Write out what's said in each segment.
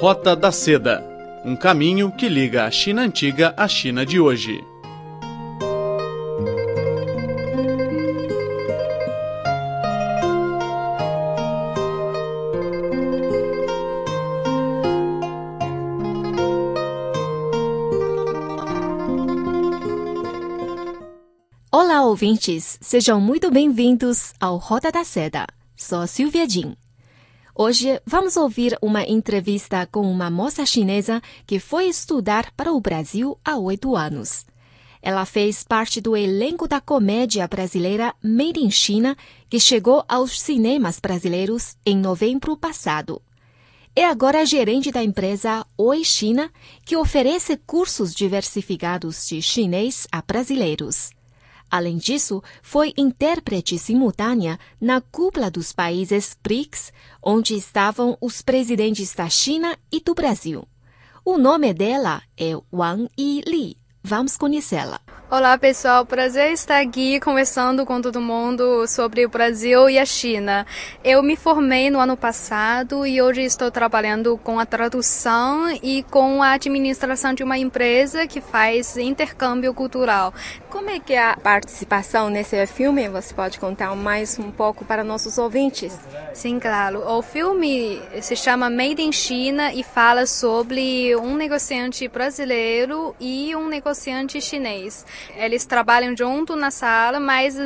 Rota da Seda um caminho que liga a China antiga à China de hoje. Olá, ouvintes! Sejam muito bem-vindos ao Roda da Seda. Sou Silvia Jin. Hoje vamos ouvir uma entrevista com uma moça chinesa que foi estudar para o Brasil há oito anos. Ela fez parte do elenco da comédia brasileira Made in China, que chegou aos cinemas brasileiros em novembro passado. É agora gerente da empresa Oi China, que oferece cursos diversificados de chinês a brasileiros. Além disso, foi intérprete simultânea na cúpula dos países BRICS, onde estavam os presidentes da China e do Brasil. O nome dela é Wang Yili. Vamos conhecê-la. Olá, pessoal. Prazer estar aqui conversando com todo mundo sobre o Brasil e a China. Eu me formei no ano passado e hoje estou trabalhando com a tradução e com a administração de uma empresa que faz intercâmbio cultural. Como é que é a participação nesse filme? Você pode contar mais um pouco para nossos ouvintes? Sim, claro. O filme se chama Made in China e fala sobre um negociante brasileiro e um negociante chinês. Eles trabalham junto na sala, mas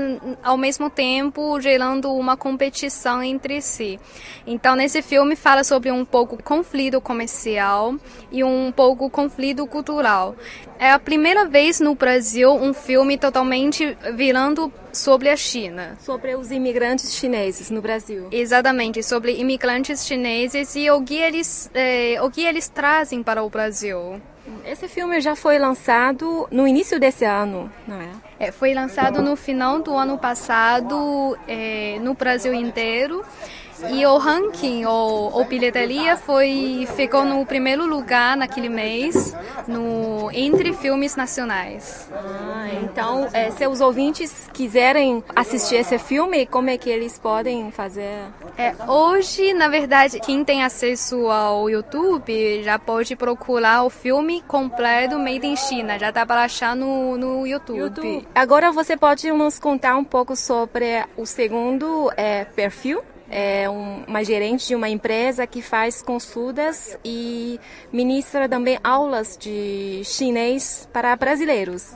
ao mesmo tempo gerando uma competição entre si. Então, nesse filme fala sobre um pouco conflito comercial e um pouco conflito cultural. É a primeira vez no Brasil um filme totalmente virando sobre a China. Sobre os imigrantes chineses no Brasil. Exatamente, sobre imigrantes chineses e o que eles, eh, o que eles trazem para o Brasil. Esse filme já foi lançado no início desse ano, não é? é foi lançado no final do ano passado é, no Brasil inteiro. E o ranking, ou, ou bilheteria, foi, ficou no primeiro lugar naquele mês, no entre filmes nacionais. Ah, então, é, se os ouvintes quiserem assistir esse filme, como é que eles podem fazer? É, hoje, na verdade, quem tem acesso ao YouTube já pode procurar o filme completo Made in China. Já dá para achar no, no YouTube. YouTube. Agora você pode nos contar um pouco sobre o segundo é, perfil? É um, uma gerente de uma empresa que faz consultas e ministra também aulas de chinês para brasileiros.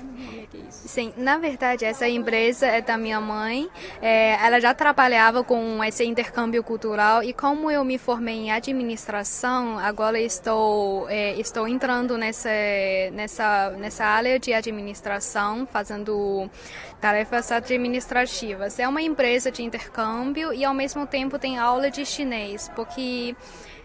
Sim, na verdade, essa empresa é da minha mãe. É, ela já trabalhava com esse intercâmbio cultural e como eu me formei em administração, agora estou é, estou entrando nessa nessa nessa área de administração, fazendo tarefas administrativas. É uma empresa de intercâmbio e ao mesmo tempo tem aula de chinês, porque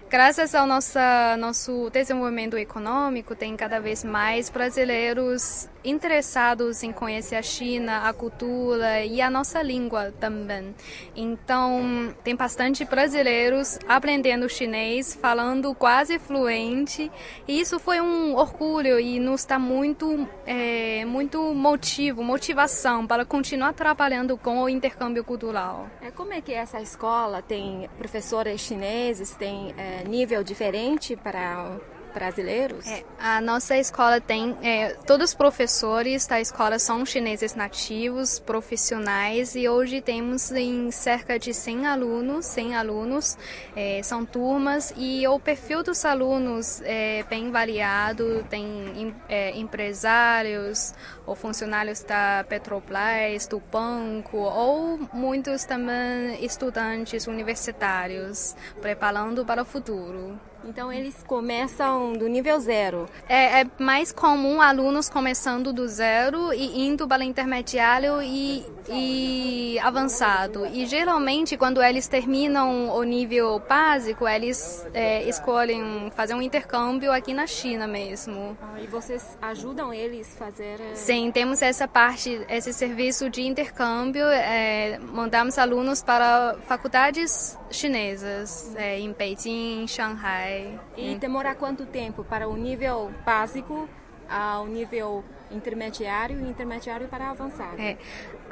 Graças ao nosso, nosso desenvolvimento econômico, tem cada vez mais brasileiros interessados em conhecer a China, a cultura e a nossa língua também. Então, tem bastante brasileiros aprendendo chinês, falando quase fluente, e isso foi um orgulho e nos dá muito, é, muito motivo, motivação para continuar trabalhando com o intercâmbio cultural. É, como é que essa escola tem professores chineses, tem é, nível diferente para brasileiros? É, a nossa escola tem, é, todos os professores da escola são chineses nativos, profissionais e hoje temos em cerca de 100 alunos, 100 alunos, é, são turmas e o perfil dos alunos é bem variado, tem é, empresários ou funcionários da Petrobras, do banco ou muitos também estudantes universitários preparando para o futuro. Então eles começam do nível zero. É, é, mais comum alunos começando do zero e indo para intermediário e, e avançado. E geralmente quando eles terminam o nível básico, eles é, escolhem fazer um intercâmbio aqui na China mesmo. Ah, e vocês ajudam eles a fazer? É, Sim, temos essa parte, esse serviço de intercâmbio. É, mandamos alunos para faculdades chinesas é, em Beijing, em Shanghai. E demora quanto tempo? Para o nível básico ao nível intermediário e intermediário para avançado. É.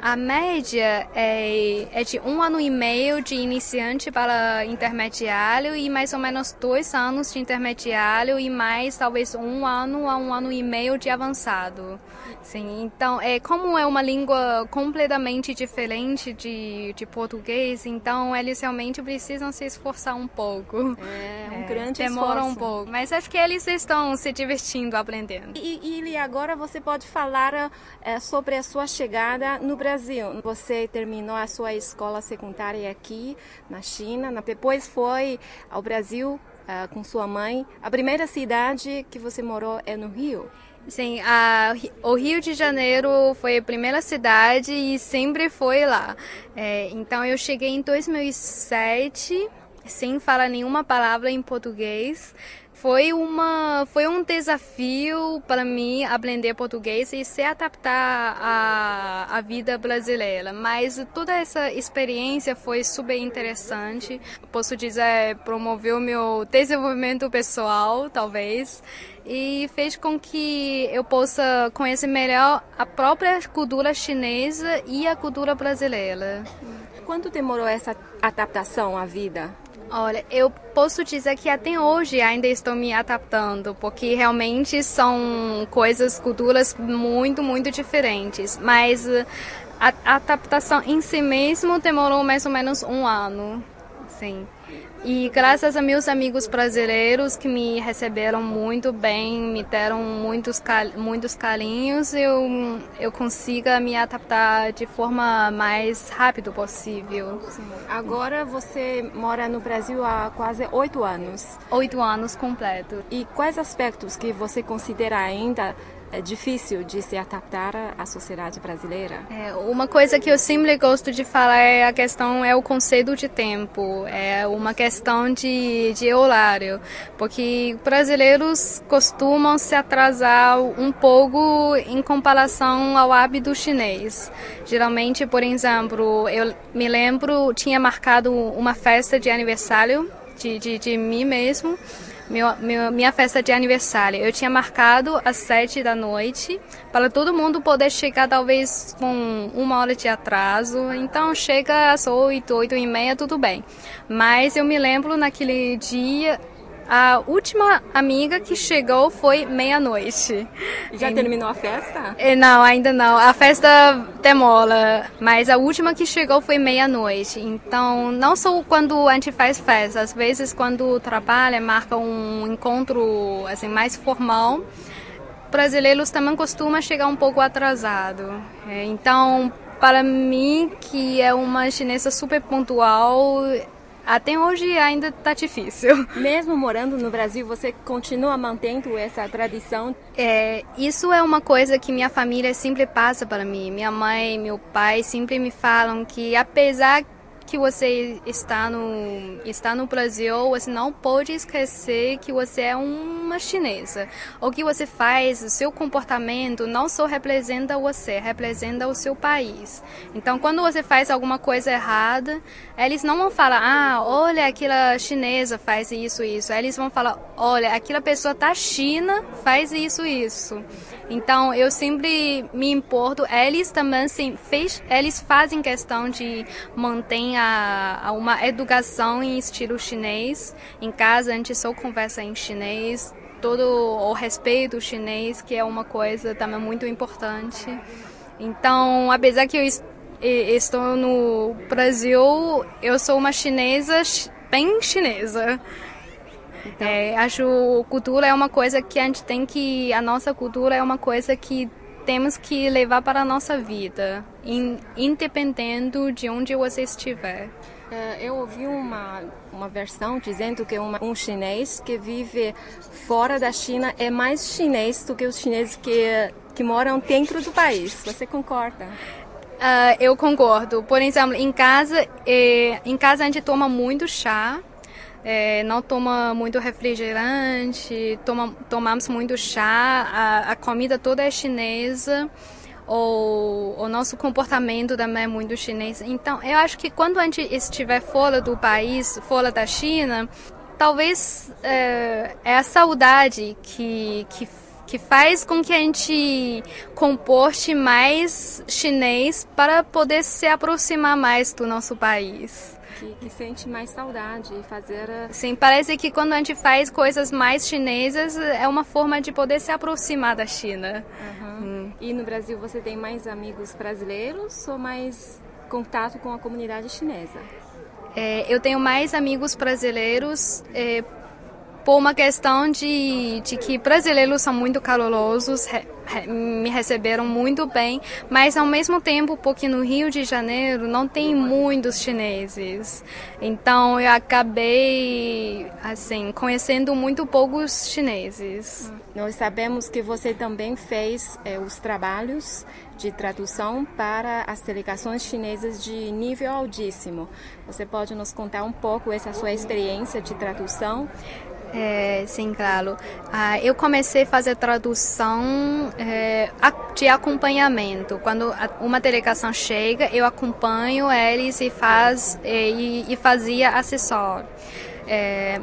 A média é, é de um ano e meio de iniciante para intermediário e mais ou menos dois anos de intermediário e mais talvez um ano a um ano e meio de avançado. Sim, então é como é uma língua completamente diferente de, de português, então eles realmente precisam se esforçar um pouco. É um é, grande demora esforço. um pouco, mas acho que eles estão se divertindo aprendendo. E, e agora você pode falar é, sobre a sua chegada no Brasil. Você terminou a sua escola secundária aqui na China, depois foi ao Brasil uh, com sua mãe. A primeira cidade que você morou é no Rio? Sim, a, o Rio de Janeiro foi a primeira cidade e sempre foi lá. É, então eu cheguei em 2007 sem falar nenhuma palavra em português. Foi, uma, foi um desafio para mim aprender português e se adaptar à, à vida brasileira. Mas toda essa experiência foi super interessante. Posso dizer, promoveu meu desenvolvimento pessoal, talvez, e fez com que eu possa conhecer melhor a própria cultura chinesa e a cultura brasileira. Quanto demorou essa adaptação à vida? Olha, eu posso dizer que até hoje ainda estou me adaptando, porque realmente são coisas, culturas muito, muito diferentes. Mas a, a adaptação em si mesmo demorou mais ou menos um ano, sim. E graças a meus amigos brasileiros que me receberam muito bem, me deram muitos, muitos carinhos, eu, eu consiga me adaptar de forma mais rápida possível. Sim. Agora você mora no Brasil há quase oito anos. Oito anos completo. E quais aspectos que você considera ainda é difícil de se adaptar à sociedade brasileira? É, uma coisa que eu sempre gosto de falar é a questão é o conceito de tempo, é uma questão de, de horário, porque brasileiros costumam se atrasar um pouco em comparação ao hábito chinês. Geralmente, por exemplo, eu me lembro tinha marcado uma festa de aniversário de, de, de mim mesmo meu, meu, minha festa de aniversário. Eu tinha marcado às sete da noite para todo mundo poder chegar talvez com uma hora de atraso. Então chega às oito, oito e meia, tudo bem. Mas eu me lembro naquele dia a última amiga que chegou foi meia-noite. Já e... terminou a festa? É, não, ainda não. A festa demora, mas a última que chegou foi meia-noite. Então, não só quando a gente faz festa, às vezes quando trabalha, marca um encontro assim mais formal, brasileiros também costumam chegar um pouco atrasado. É, então, para mim, que é uma chinesa super pontual, até hoje ainda está difícil. Mesmo morando no Brasil, você continua mantendo essa tradição? É, isso é uma coisa que minha família sempre passa para mim. Minha mãe, meu pai sempre me falam que apesar que você está no, está no Brasil, você não pode esquecer que você é uma chinesa. O que você faz, o seu comportamento não só representa você, representa o seu país. Então, quando você faz alguma coisa errada, eles não vão falar, ah, olha, aquela chinesa faz isso, isso. Eles vão falar, olha, aquela pessoa da China faz isso, isso. Então, eu sempre me importo. Eles também, sim, fez, eles fazem questão de manter a, a uma educação em estilo chinês. Em casa a gente só conversa em chinês, todo o respeito chinês, que é uma coisa também muito importante. Então, apesar que eu estou no Brasil, eu sou uma chinesa bem chinesa. Então... É, acho cultura é uma coisa que a gente tem que a nossa cultura é uma coisa que temos que levar para a nossa vida, independente de onde você estiver. É, eu ouvi uma, uma versão dizendo que uma, um chinês que vive fora da China é mais chinês do que os chineses que, que moram dentro do país. Você concorda? Uh, eu concordo. Por exemplo, em casa, eh, em casa a gente toma muito chá é, não toma muito refrigerante, toma, tomamos muito chá, a, a comida toda é chinesa, o, o nosso comportamento também é muito chinês. Então, eu acho que quando a gente estiver fora do país, fora da China, talvez é, é a saudade que, que que faz com que a gente comporte mais chinês para poder se aproximar mais do nosso país. Que, que, sente mais saudade e fazer. Sim, parece que quando a gente faz coisas mais chinesas é uma forma de poder se aproximar da China. Uhum. Hum. E no Brasil você tem mais amigos brasileiros ou mais contato com a comunidade chinesa? É, eu tenho mais amigos brasileiros é, por uma questão de, de que brasileiros são muito calorosos, me receberam muito bem, mas ao mesmo tempo, porque no Rio de Janeiro não tem muitos chineses. Então eu acabei assim conhecendo muito poucos chineses. Nós sabemos que você também fez é, os trabalhos de tradução para as delegações chinesas de nível altíssimo. Você pode nos contar um pouco essa sua experiência de tradução? É, sim, claro. Ah, eu comecei a fazer tradução é, de acompanhamento. Quando uma delegação chega, eu acompanho eles e, faz, e, e fazia assessor. É,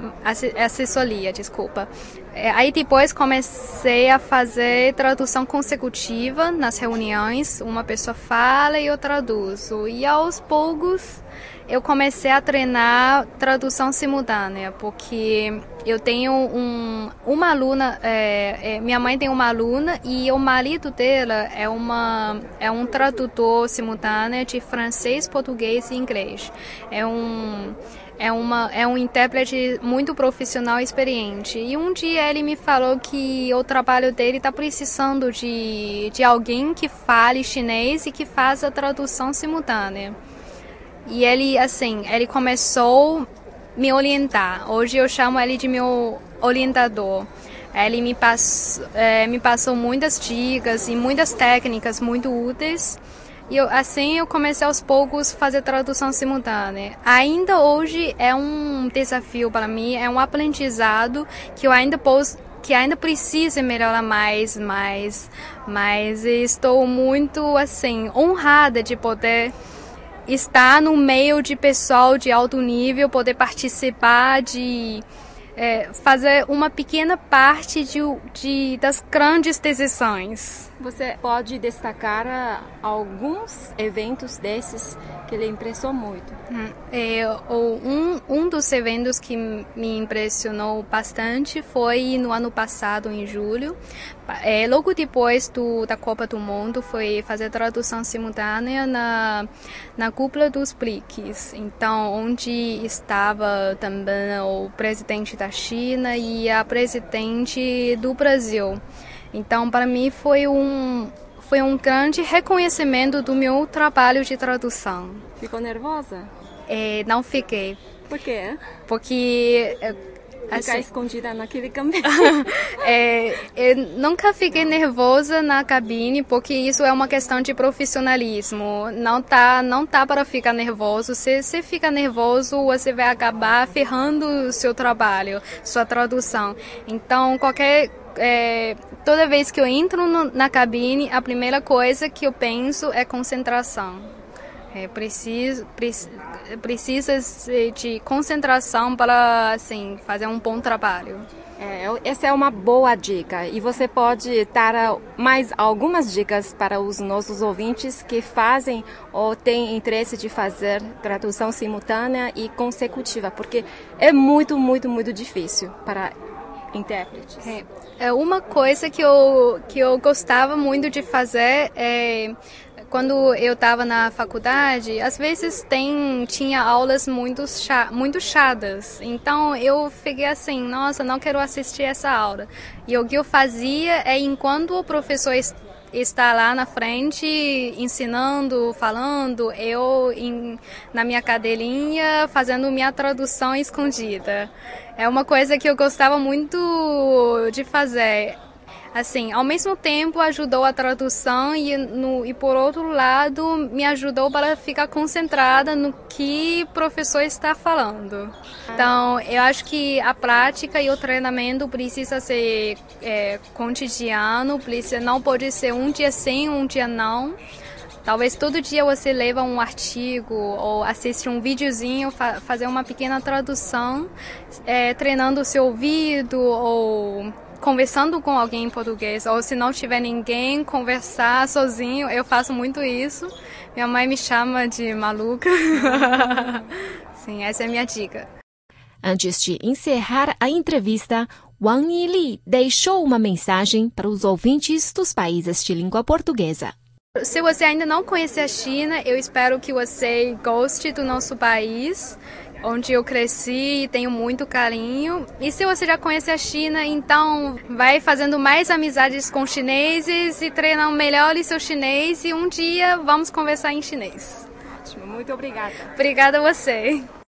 assessoria, desculpa. É, aí depois comecei a fazer tradução consecutiva nas reuniões. Uma pessoa fala e eu traduzo. E aos poucos eu comecei a treinar tradução simultânea, porque eu tenho um, uma aluna, é, é, minha mãe tem uma aluna e o marido dela é, uma, é um tradutor simultâneo de francês, português e inglês. É um é, uma, é um intérprete muito profissional e experiente. E um dia ele me falou que o trabalho dele está precisando de, de alguém que fale chinês e que faça tradução simultânea. E ele, assim, ele começou a me orientar. Hoje eu chamo ele de meu orientador. Ele me, pass, é, me passou muitas dicas e muitas técnicas muito úteis. E eu, assim eu comecei aos poucos fazer tradução simultânea. Ainda hoje é um desafio para mim, é um aprendizado que eu ainda posso que ainda precisa melhorar mais, mais, mas estou muito assim honrada de poder estar no meio de pessoal de alto nível, poder participar de é, fazer uma pequena parte de, de, das grandes decisões. Você pode destacar ah, alguns eventos desses que lhe impressionou muito? Hum, é, um, um dos eventos que me impressionou bastante foi no ano passado, em julho. É, logo depois do, da Copa do Mundo, foi fazer tradução simultânea na, na cúpula dos BRICS. Então, onde estava também o presidente da China e a presidente do Brasil. Então, para mim foi um foi um grande reconhecimento do meu trabalho de tradução. Ficou nervosa? É, não fiquei. Por quê? Porque é, Ficar assim, escondida naquele caminho. é, eu nunca fiquei nervosa na cabine, porque isso é uma questão de profissionalismo. Não tá, não tá para ficar nervoso. Se você fica nervoso, você vai acabar ferrando o seu trabalho, sua tradução. Então, qualquer é, toda vez que eu entro no, na cabine, a primeira coisa que eu penso é concentração. É, preciso, precisa de concentração para assim, fazer um bom trabalho. É, essa é uma boa dica e você pode dar mais algumas dicas para os nossos ouvintes que fazem ou têm interesse de fazer tradução simultânea e consecutiva, porque é muito, muito, muito difícil para intérpretes. É, é uma coisa que eu, que eu gostava muito de fazer é quando eu estava na faculdade, às vezes tem tinha aulas muito muito chatas. Então eu fiquei assim, nossa, não quero assistir essa aula. E o que eu fazia é enquanto o professor está lá na frente ensinando, falando, eu em, na minha cadeirinha fazendo minha tradução escondida. É uma coisa que eu gostava muito de fazer. Assim, ao mesmo tempo ajudou a tradução e, no, e por outro lado me ajudou para ficar concentrada no que o professor está falando. Então, eu acho que a prática e o treinamento precisa ser é, cotidiano, precisa, não pode ser um dia sim, um dia não. Talvez todo dia você leva um artigo ou assiste um videozinho, fa fazer uma pequena tradução, é, treinando o seu ouvido ou conversando com alguém em português, ou se não tiver ninguém, conversar sozinho. Eu faço muito isso. Minha mãe me chama de maluca. Sim, essa é a minha dica. Antes de encerrar a entrevista, Wang Yili deixou uma mensagem para os ouvintes dos países de língua portuguesa. Se você ainda não conhece a China, eu espero que você goste do nosso país, onde eu cresci e tenho muito carinho. E se você já conhece a China, então vai fazendo mais amizades com chineses e treinando melhor seu chinês e um dia vamos conversar em chinês. Ótimo, muito obrigada. Obrigada a você.